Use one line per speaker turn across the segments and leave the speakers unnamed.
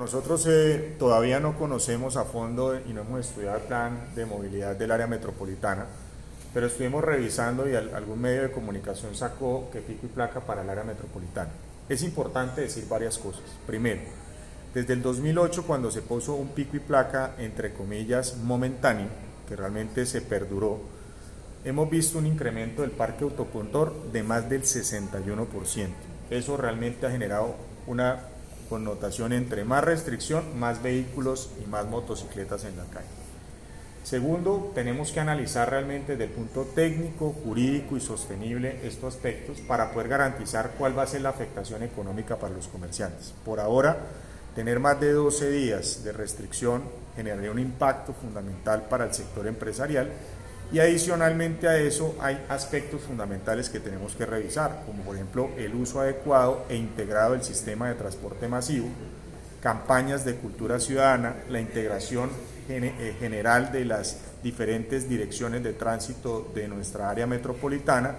Nosotros eh, todavía no conocemos a fondo y no hemos estudiado el plan de movilidad del área metropolitana, pero estuvimos revisando y algún medio de comunicación sacó que pico y placa para el área metropolitana. Es importante decir varias cosas. Primero, desde el 2008 cuando se puso un pico y placa entre comillas momentáneo, que realmente se perduró, hemos visto un incremento del parque autocontor de más del 61%. Eso realmente ha generado una connotación entre más restricción, más vehículos y más motocicletas en la calle. Segundo, tenemos que analizar realmente desde el punto técnico, jurídico y sostenible estos aspectos para poder garantizar cuál va a ser la afectación económica para los comerciantes. Por ahora, tener más de 12 días de restricción generaría un impacto fundamental para el sector empresarial y adicionalmente a eso hay aspectos fundamentales que tenemos que revisar, como por ejemplo el uso adecuado e integrado del sistema de transporte masivo, campañas de cultura ciudadana, la integración eh, general de las diferentes direcciones de tránsito de nuestra área metropolitana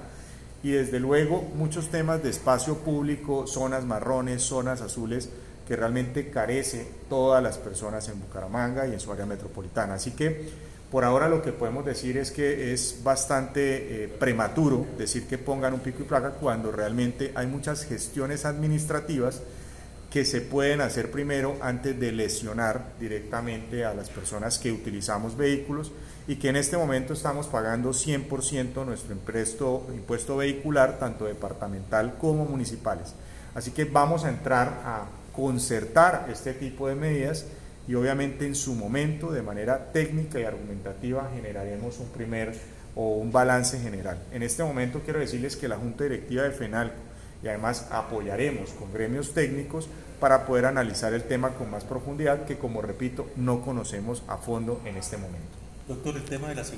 y desde luego muchos temas de espacio público, zonas marrones, zonas azules, que realmente carece todas las personas en Bucaramanga y en su área metropolitana. Así que por ahora lo que podemos decir es que es bastante eh, prematuro decir que pongan un pico y placa cuando realmente hay muchas gestiones administrativas que se pueden hacer primero antes de lesionar directamente a las personas que utilizamos vehículos y que en este momento estamos pagando 100% nuestro impuesto, impuesto vehicular, tanto departamental como municipales. Así que vamos a entrar a concertar este tipo de medidas y obviamente en su momento, de manera técnica y argumentativa, generaremos un primer o un balance general. En este momento quiero decirles que la Junta Directiva de FENALCO y además apoyaremos con gremios técnicos para poder analizar el tema con más profundidad que como repito no conocemos a fondo en este momento.
Doctor, el tema de la seguridad.